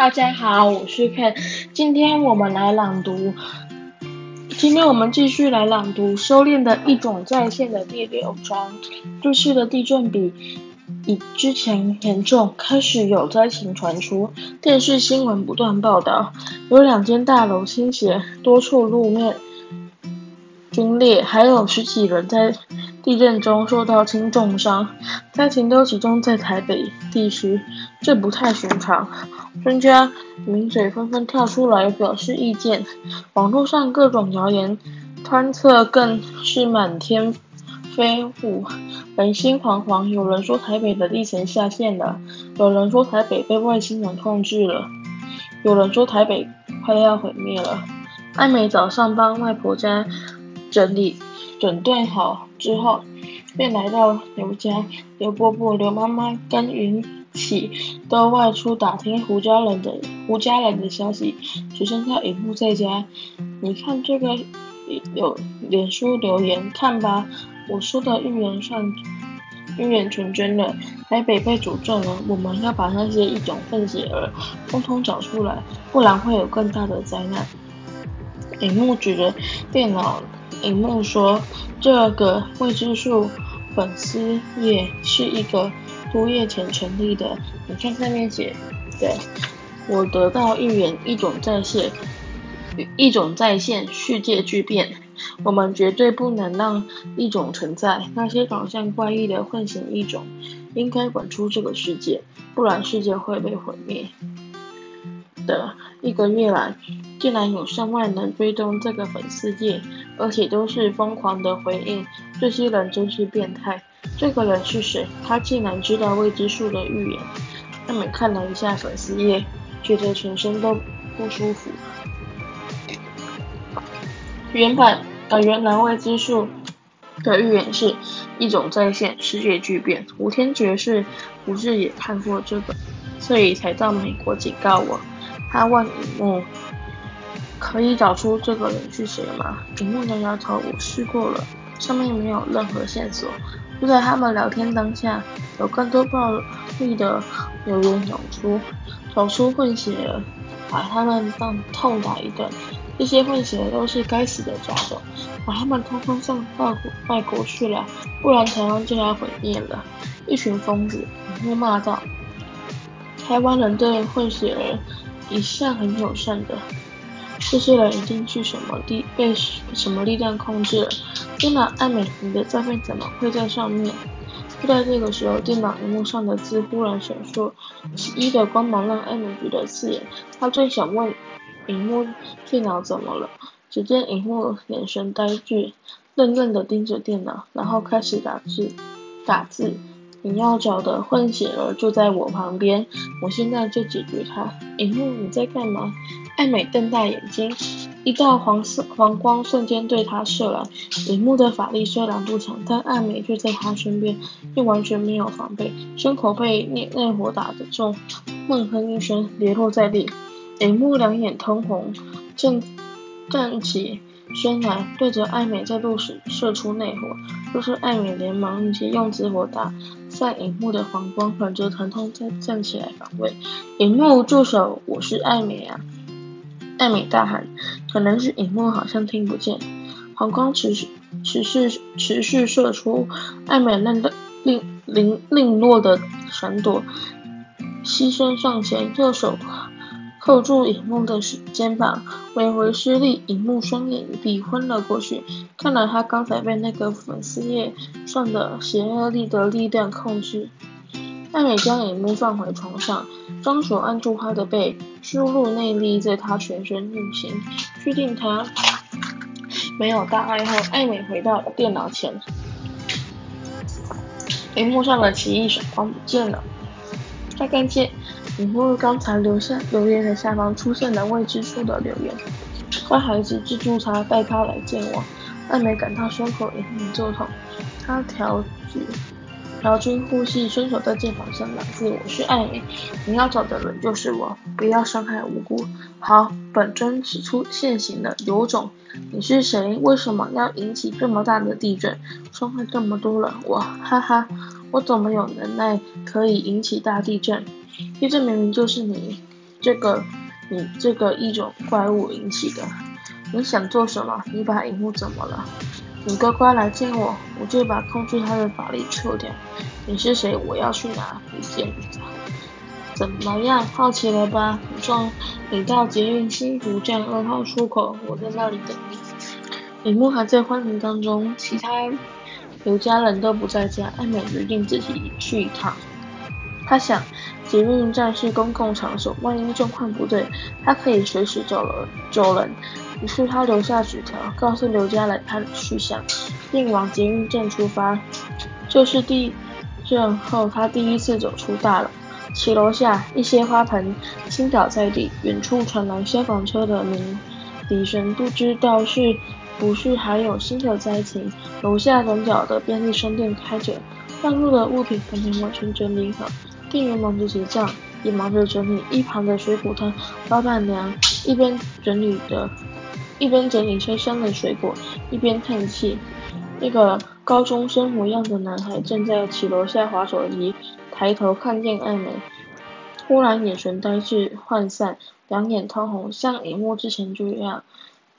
大家好，我是 Ken，今天我们来朗读，今天我们继续来朗读《修炼的一种再现》的第六章。这次的地震比以之前严重，开始有灾情传出，电视新闻不断报道，有两间大楼倾斜，多处路面龟裂，还有十几人在地震中受到轻重伤，灾情都集中在台北地区，这不太寻常。专家名嘴纷纷跳出来表示意见，网络上各种谣言揣测更是满天飞舞，人心惶惶。有人说台北的地层下陷了，有人说台北被外星人控制了，有人说台北快要毁灭了。艾美早上帮外婆家整理整顿好。之后，便来到刘家。刘伯伯、刘妈妈跟云起都外出打听胡家人的胡家人的消息，只剩下尹木在家。你看这个有脸书留言，看吧，我说的预言算预言成真了，台北被诅咒了。我们要把那些异种混血儿通通找出来，不然会有更大的灾难。尹木指着电脑。荧幕说：“这个未知数粉丝页是一个多月前成立的。你看上面写对，我得到预言，一种再现，一种再现，世界巨变。我们绝对不能让一种存在。那些长相怪异的混血异种，应该滚出这个世界，不然世界会被毁灭。”的一个月来，竟然有上万人追踪这个粉丝页，而且都是疯狂的回应。这些人真是变态。这个人是谁？他竟然知道未知数的预言。他们看了一下粉丝页，觉得全身都不舒服。原版呃，原来未知数的预言是一种再现，世界巨变。吴天爵士不是也看过这个，所以才到美国警告我。他问尹木：“可以找出这个人是谁吗？”尹木摇摇头：“我试过了，上面没有任何线索。”就在他们聊天当下，有更多暴力的留言涌出，找出混血儿，把他们当痛打一顿。这些混血儿都是该死的杂种，把他们通通送到外国去了，不然台湾就要毁灭了。一群疯子！尹木骂道：“台湾人对混血儿。”一向很友善的，这些人一定是什么力被什么力量控制了？电脑，艾美，你的照片怎么会在上面？就在这个时候，电脑荧幕上的字忽然闪烁，奇异的光芒让艾美觉得刺眼。他最想问荧幕电脑怎么了？只见荧幕眼神呆滞，愣愣的盯着电脑，然后开始打字，打字。你要找的混血儿就在我旁边，我现在就解决他。荧幕，你在干嘛？艾美瞪大眼睛，一道黄色黄光瞬间对她射来。荧幕的法力虽然不强，但艾美就在他身边，又完全没有防备，胸口被内内火打得重，闷哼一声，跌落在地。荧幕两眼通红，正站起身来，对着艾美再度射射出内火。就是艾美连忙一起用紫火打散荧幕的黄光，忍着疼痛再站起来防卫。荧幕住手！我是艾美啊！艾美大喊。可能是荧幕好像听不见。黄光持续持续持续射出，艾美愣的令零零落的闪躲，牺牲上前，右手。扣住荧幕的肩膀，微微施力，荧幕双眼一闭，昏了过去。看来他刚才被那个粉丝页上的邪恶力的力量控制。艾美将荧幕放回床上，双手按住他的背，输入内力在他全身运行，确定他没有大碍后，艾美回到电脑前。荧幕上的奇异闪光不见了，再看见。荧幕刚才留下留言的下方出现了未知数的留言，乖孩子，记住他，带他来见我。艾美感到胸口隐隐作痛，她调举调均呼吸，伸手在键盘上打字：“我是艾美，你要找的人就是我，不要伤害无辜。”好，本尊使出现形了，有种！你是谁？为什么要引起这么大的地震，伤害这么多人？我哈哈，我怎么有能耐可以引起大地震？地震明明就是你这个你这个异种怪物引起的。你想做什么？你把萤幕怎么了？你乖乖来见我，我就把控制他的法力撤掉。你是谁？我要去哪里见？怎么样？好奇了吧？你说你到捷运新竹站二号出口，我在那里等你。李牧还在欢迎当中，其他刘家人都不在家。艾美决定自己去一趟。他想，捷运站是公共场所，万一状况不对，他可以随时走了走人。于是他留下纸条，告诉刘家来他的去向，并往捷运站出发。这是地震后他第一次走出大楼。骑楼下，一些花盆倾倒在地，远处传来消防车的鸣笛声，不知道是不是还有新的灾情。楼下转角的便利商店开着，乱落的物品还没完全整理好。店员忙着结账，也忙着整理一旁的水果摊。老板娘一边整理着，一边整理车厢的水果，一边叹气。那个高中生模样的男孩正在骑楼下滑手机，抬头看见艾美，忽然眼神呆滞涣散，两眼通红，像荧幕之前这样。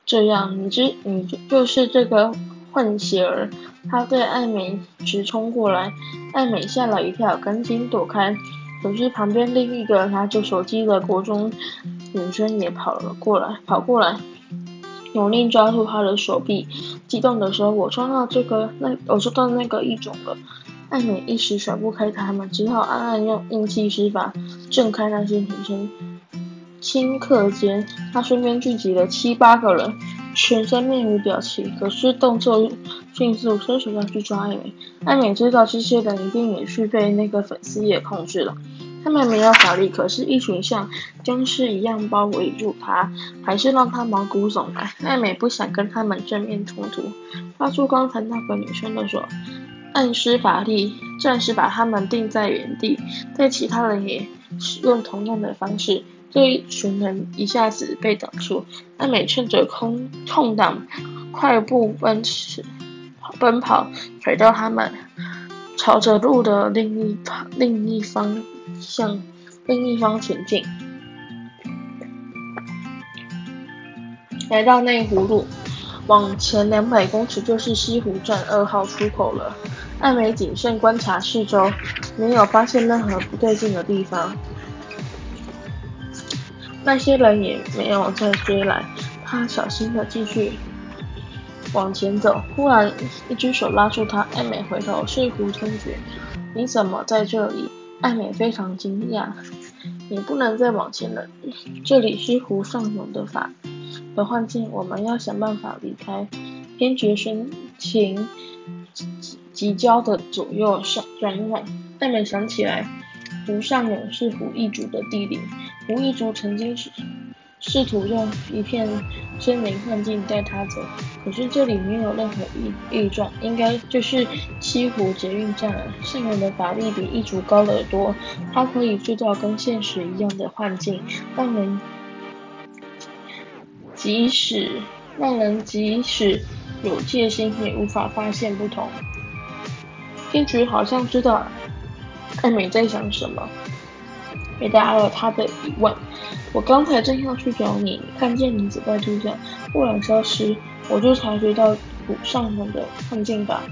这样，你知你就是这个混血儿。他对艾美直冲过来，艾美吓了一跳，赶紧躲开。可是旁边另一个拿着手机的国中女生也跑了过来，跑过来，用力抓住他的手臂，激动地说：“我抓到这个，那我抓到那个异种了。”艾美一时甩不开他们，只好暗暗用硬气施法震开那些女生。顷刻间，他身边聚集了七八个人。全身面无表情，可是动作迅速，伸手要去抓艾美。艾美知道这些人一定也是被那个粉丝也控制了。他们没有法力，可是，一群像僵尸一样包围住他，还是让他毛骨悚然。艾美不想跟他们正面冲突，抓住刚才那个女生的手，暗施法力，暂时把他们定在原地。对其他人也使用同样的方式。这一群人一下子被挡住，艾美趁着空空档，快步奔驰，奔跑，甩掉他们，朝着路的另一旁另一方向另一方前进。来到内湖路，往前两百公尺就是西湖站二号出口了。艾美谨慎观察四周，没有发现任何不对劲的地方。那些人也没有再追来，他小心地继续往前走。忽然，一只手拉住他，艾美回头，是胡天觉。你怎么在这里？艾美非常惊讶。你不能再往前了，这里是湖上涌的法的幻境，我们要想办法离开。天觉深情急急焦的左右上转往，艾美想起来，湖上涌是胡一族的地灵。胡一族曾经是试图用一片森林幻境带他走，可是这里没有任何异异状，应该就是西湖捷运站了。上涌的法力比异族高得多，他可以制造跟现实一样的幻境，让人即使让人即使有戒心也无法发现不同。天菊好像知道艾美在想什么。回答了他的疑问。我刚才正要去找你，看见你走在路上，忽然消失，我就察觉到湖上涌的幻境吧。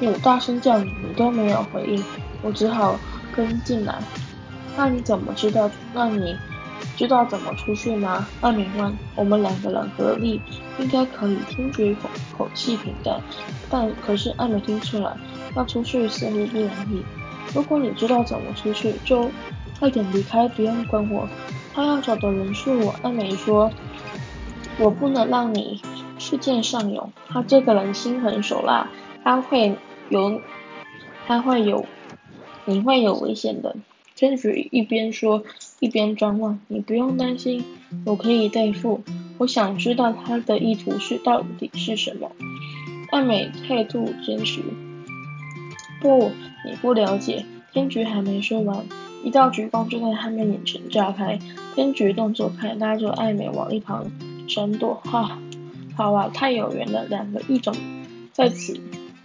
我大声叫你，你都没有回应，我只好跟进来。那你怎么知道？那你知道怎么出去吗？艾美问。我们两个人合力，应该可以。听觉口口气平淡，但可是艾美听出来，要出去似乎不容易。如果你知道怎么出去，就。快点离开，不用管我。他要找的人是我。艾美说：“我不能让你去见上涌，他这个人心狠手辣，他会有，他会有，你会有危险的。”天菊一边说一边张望：“你不用担心，我可以对付。我想知道他的意图是到底是什么。”艾美态度坚持：“不，你不了解。”天菊还没说完。一道橘光就在他们眼前炸开，天菊动作快，拉着艾美往一旁闪躲。哈，好啊，太有缘了，两个异种在此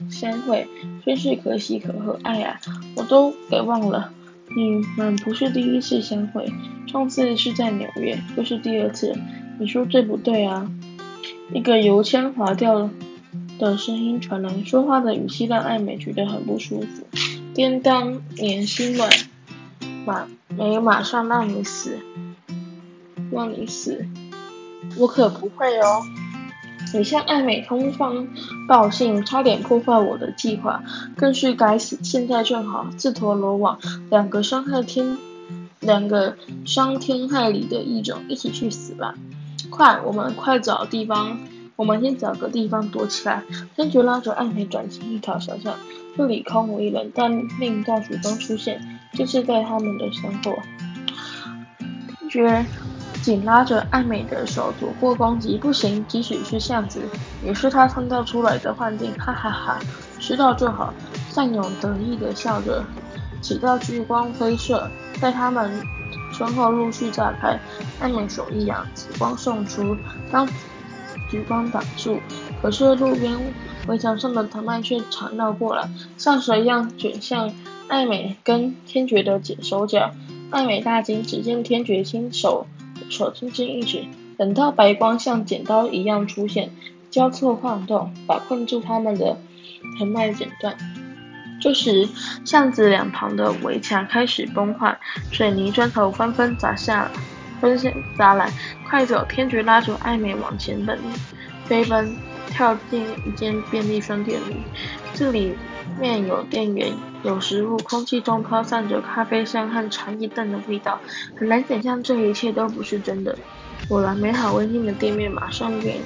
相会，真是可喜可贺。哎呀，我都给忘了，你们不是第一次相会，上次是在纽约，这是第二次。你说对不对啊？一个油腔滑调的声音传来，说话的语气让艾美觉得很不舒服。叮当年心软，马没有马上让你死，让你死，我可不会哦。你向艾美通风报信，差点破坏我的计划，更是该死！现在正好自投罗网，两个伤害天，两个伤天害理的异种，一起去死吧！快，我们快找地方，我们先找个地方躲起来。天爵拉着艾美转进一条小巷，这里空无一人，但另一道曙光出现，就是在他们的身后。天爵。紧拉着艾美的手躲过攻击，不行，即使是巷子，也是他创造出来的幻境，哈哈哈，知道就好。善勇得意地笑着，几道聚光飞射，在他们身后陆续炸开。艾美手一扬，紫光送出，将橘光挡住。可是路边围墙上的藤蔓却缠绕过来，像蛇一样卷向艾美跟天爵的手脚。艾美大惊，只见天爵亲手。手轻轻一指，等到白光像剪刀一样出现，交错晃动，把困住他们的藤蔓剪断。这时，巷子两旁的围墙开始崩坏，水泥砖头纷纷砸下，纷纷砸来。快走！天爵拉着艾美往前奔，飞奔，跳进一间便利商店里。这里面有店员，有食物，空气中飘散着咖啡香和茶叶蛋的味道，很难想象这一切都不是真的。果然，美好温馨的店面马上变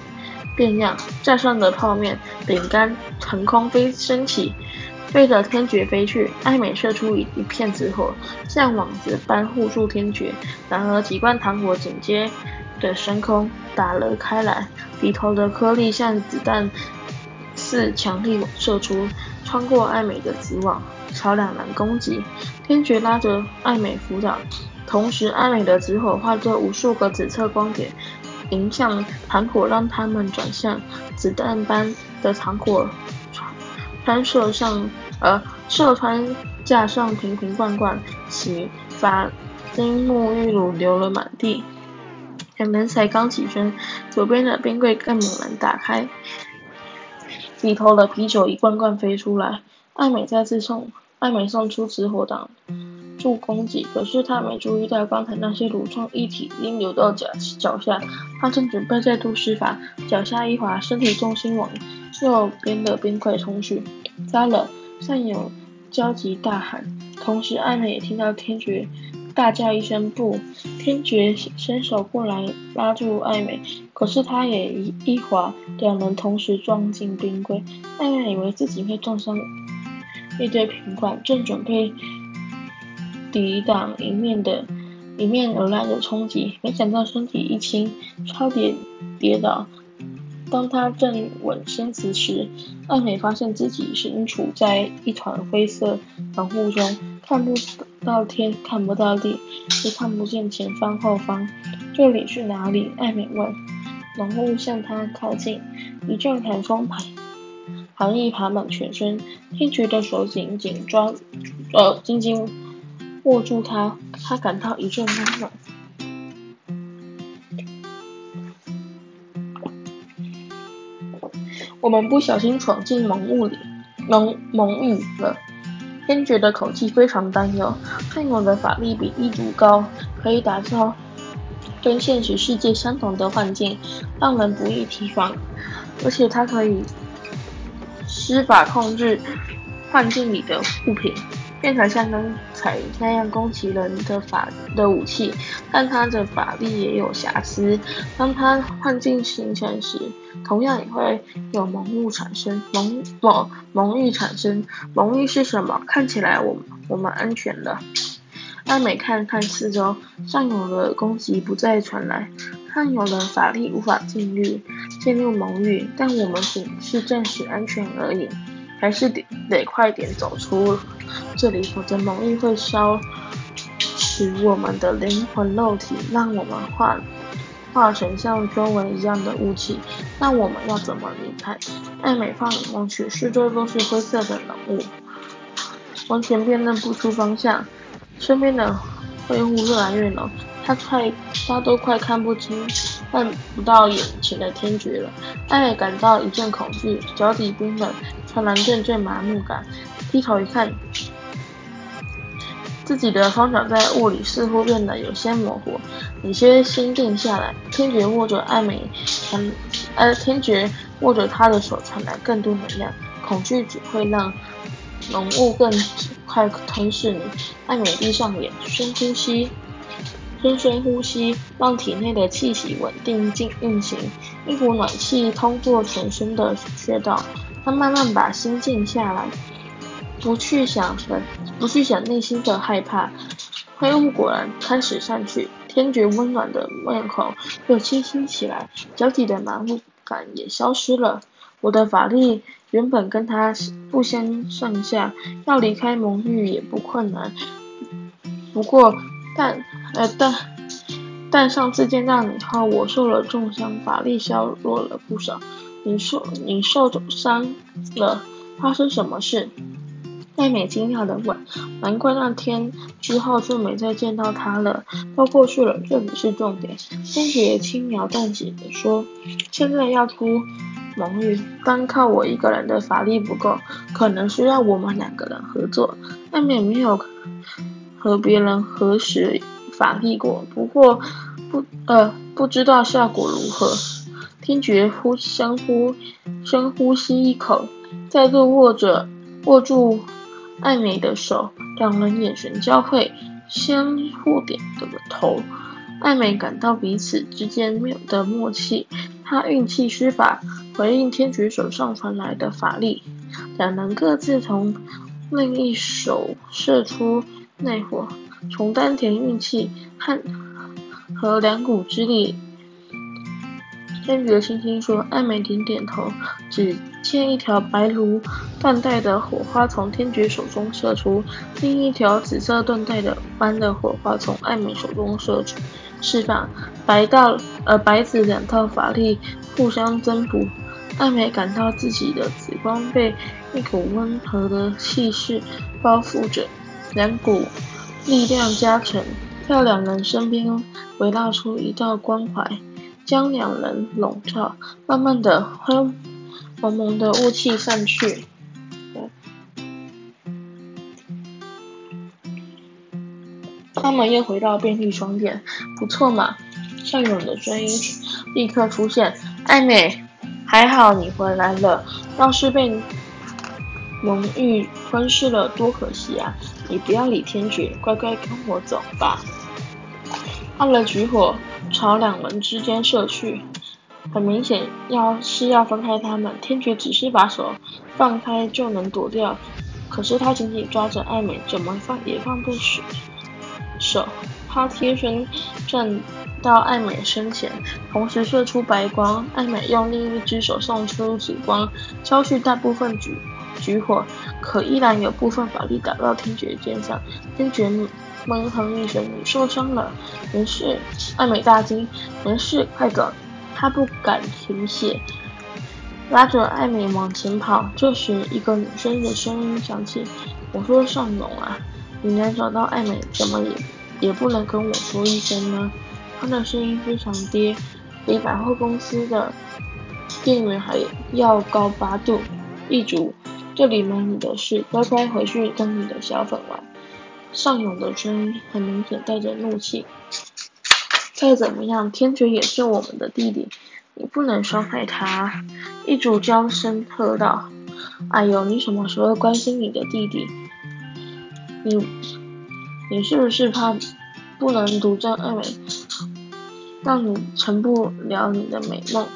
变样，架上的泡面、饼干腾空飞升起，对着天爵飞去。艾美射出一一片紫火，像网子般护住天爵。然而，几罐糖果紧接着升空打了开来，里头的颗粒像子弹似强力射出。穿过艾美的紫网，朝两人攻击。天爵拉着艾美扶挡，同时艾美的紫火化作无数个紫色光点，迎向糖果，让他们转向。子弹般的糖果穿射上，而，射穿架上瓶瓶罐罐，洗发精、沐浴乳流了满地。两人才刚起身，左边的冰柜更猛然打开。里头的啤酒一罐罐飞出来，艾美再次送艾美送出紫火挡住攻击，可是她没注意到刚才那些乳状液体已流到脚脚下，她正准备再度施法，脚下一滑，身体重心往右边的冰柜冲去，糟了！善友焦急大喊，同时艾美也听到天爵。大叫一声不！天爵伸手过来拉住艾美，可是他也一一滑，两人同时撞进冰柜。艾美以为自己会撞上一堆瓶罐，正准备抵挡迎面的迎面而来的冲击，没想到身体一轻，差点跌倒。当他正稳身子时，艾美发现自己身处在一团灰色浓雾中，看不到天，看不到地，也看不见前方后方。这里是哪里？艾美问。浓雾向他靠近，一阵寒风寒寒意爬满全身。天爵的手紧紧抓，呃，紧紧握住他，他感到一阵温暖。我们不小心闯进蒙雾里，蒙蒙雨了。天爵的口气非常担忧。善勇的法力比异族高，可以打造跟现实世界相同的幻境，让人不易提防。而且他可以施法控制幻境里的物品。变成像刚才那样攻击人的法的武器，但他的法力也有瑕疵。当他幻境形成时，同样也会有蒙雾产生。蒙蒙蒙域产生，蒙域是什么？看起来我我们安全了。艾美看看四周，善勇的攻击不再传来，善勇的法力无法进入进入蒙域，但我们仅是暂时安全而已。还是得得快点走出这里，否则蒙域会烧蚀我们的灵魂肉体，让我们化化成像周围一样的雾气。那我们要怎么离开？艾美放眼望去，四周都是灰色的浓雾，完全辨认不出方向。身边的灰雾越来越浓，他快，他都快看不清，看不到眼前的天爵了。艾美感到一阵恐惧，脚底冰冷，传来阵阵麻木感。低头一看，自己的双脚在雾里似乎变得有些模糊，有些心定下来。天爵握着艾美，传，呃，天爵握着他的手，传来更多能量。恐惧只会让浓雾更快吞噬你。艾美闭上眼，深呼吸，深深呼吸，让体内的气息稳定进运行。一股暖气通过全身的穴道。她慢慢把心静下来，不去想，不去想内心的害怕。黑雾果然开始散去，天觉温暖的面孔又清晰起来，脚底的麻木感也消失了。我的法力原本跟他不相上下，要离开蒙域也不困难。不过，但呃但但上次见到你后，我受了重伤，法力削弱了不少。你受你受伤了？发生什么事？艾美惊讶的问。难怪那天之后就没再见到他了。都过去了，这不是重点。天爵轻描淡写地说：“现在要出。”蒙玉，单靠我一个人的法力不够，可能需要我们两个人合作。艾美没有和别人合使法力过，不过不呃不知道效果如何。听觉呼深呼深呼吸一口，再度握着握住艾美的手，两人眼神交汇，相互点了头。艾美感到彼此之间没有的默契，她运气施法。回应天爵手上传来的法力，两人各自从另一手射出内火，从丹田运气和和两股之力。天爵轻轻说：“艾美点点头。”只见一条白如缎带的火花从天爵手中射出，另一条紫色缎带的般的火花从艾美手中射出，释放白道呃白紫两套法力互相增补。艾美感到自己的紫光被一股温和的气势包覆着，两股力量加成，在两人身边围绕出一道光环，将两人笼罩。慢慢的，蒙蒙的雾气散去，他们又回到便利商店。不错嘛，尚勇的声音立刻出现，艾美。还好你回来了，要是被蒙玉吞噬了，多可惜啊！你不要理天爵，乖乖跟我走吧。他的举火朝两人之间射去，很明显要是要分开他们。天爵只是把手放开就能躲掉，可是他紧紧抓着艾美，怎么放也放不手。手，他贴身站。到艾美身前，同时射出白光。艾美用另一只手送出紫光，消去大部分举举火，可依然有部分法力打到天爵肩上。天爵闷哼一声：“你受伤了？”“没事。”艾美大惊：“没事，快走！”他不敢停歇，拉着艾美往前跑。这时，一个女生的声音响起：“我说尚勇啊，你能找到艾美，怎么也也不能跟我说一声呢？”他的声音非常低，比百货公司的店员还要高八度。一主，这里没你的事，乖乖回去跟你的小粉玩。尚勇的声音很明显带着怒气。再怎么样，天爵也是我们的弟弟，你不能伤害他。一主娇声喝道：“哎呦，你什么时候关心你的弟弟？你，你是不是怕不能独占艾美？”让你成不了你的美梦。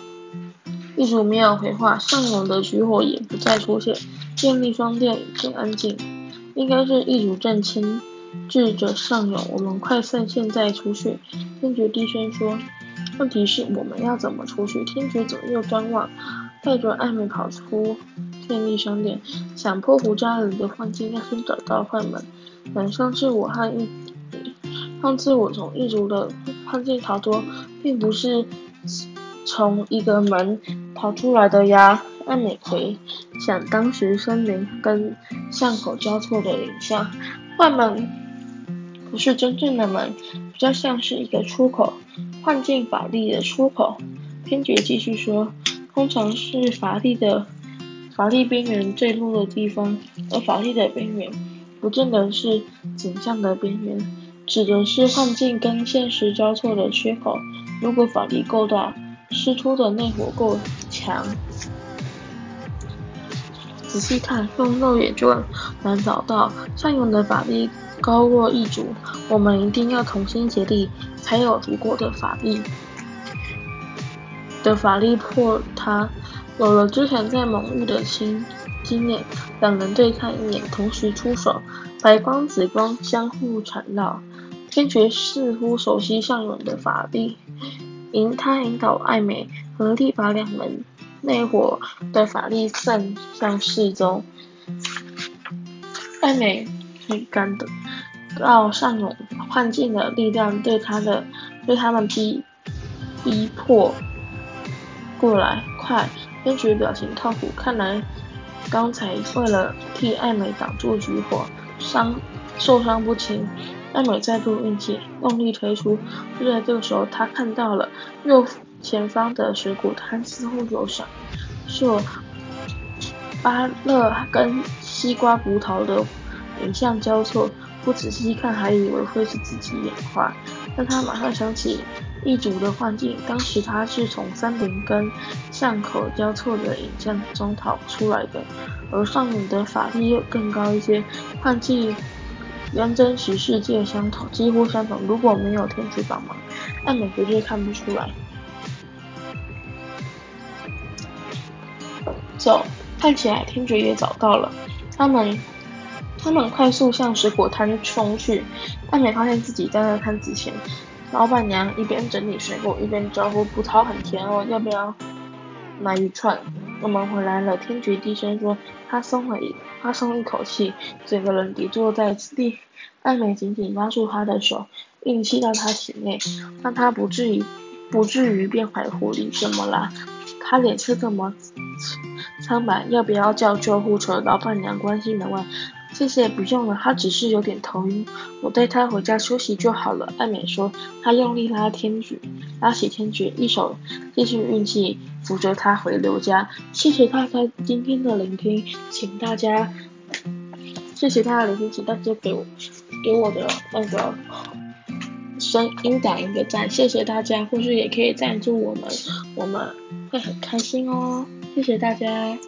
一主没有回话，尚勇的举火也不再出现。便利商店一片安静，应该是一主正牵智者尚勇。我们快趁，现在出去。天爵低声说：“问题是我们要怎么出去？”天爵左右张望，带着艾美跑出便利商店，想破胡渣里的幻境，要先找到坏门。晚上是我和一。上次我从异族的幻境逃脱，并不是从一个门逃出来的呀。艾美回想当时森林跟巷口交错的景象，坏门不是真正的门，比较像是一个出口，幻境法力的出口。天爵继续说，通常是法力的法力边缘最弱的地方，而法力的边缘不见得是景象的边缘，指的是幻境跟现实交错的缺口。如果法力够大，释出的内火够强，仔细看，用肉眼就能找到。上勇的法力高过异族，我们一定要同心协力，才有足够的法力的法力破他。有了之前在蒙域的经经验，两人对看一眼，同时出手，白光紫光相互缠绕。天爵似乎熟悉上勇的法力，引他引导艾美合力把两人内火的法力散向四周。艾美可以感得到上勇幻境的力量对他的对他们逼逼迫过来，快！天爵表情痛苦，看来刚才为了替艾美挡住举火，伤受伤不轻。艾美再度运气，用力推出。就在这个时候，他看到了右前方的水果摊，似乎有闪烁芭乐跟西瓜葡萄的影像交错。不仔细看，还以为会是自己眼花，但他马上想起一族的幻境，当时他是从山林跟巷口交错的影像中逃出来的，而上面的法力又更高一些，幻境跟真实世界相同，几乎相同。如果没有天主帮忙，艾美绝对看不出来。走，看起来天爵也找到了，他们。他们快速向水果摊冲去，艾美发现自己站在摊子前，老板娘一边整理水果，一边招呼：“葡萄很甜哦，要不要买一串？”我们回来了，天爵低声说。他松了一，他松一口气，整个人跌坐在地。艾美紧紧拉住他的手，运气到他体内，让他不至于不至于变坏狐狸。怎么啦？他脸色这么苍白，要不要叫救护车？老板娘关心地问。谢谢，不用了，他只是有点头晕，我带他回家休息就好了。艾美说，他用力拉天爵，拉起天爵，一手继续运气，扶着他回刘家。谢谢大家今天的聆听，请大家，谢谢大家聆听，请大家给我给我的那个声音打一个赞，谢谢大家，或许也可以赞助我们，我们会很开心哦。谢谢大家。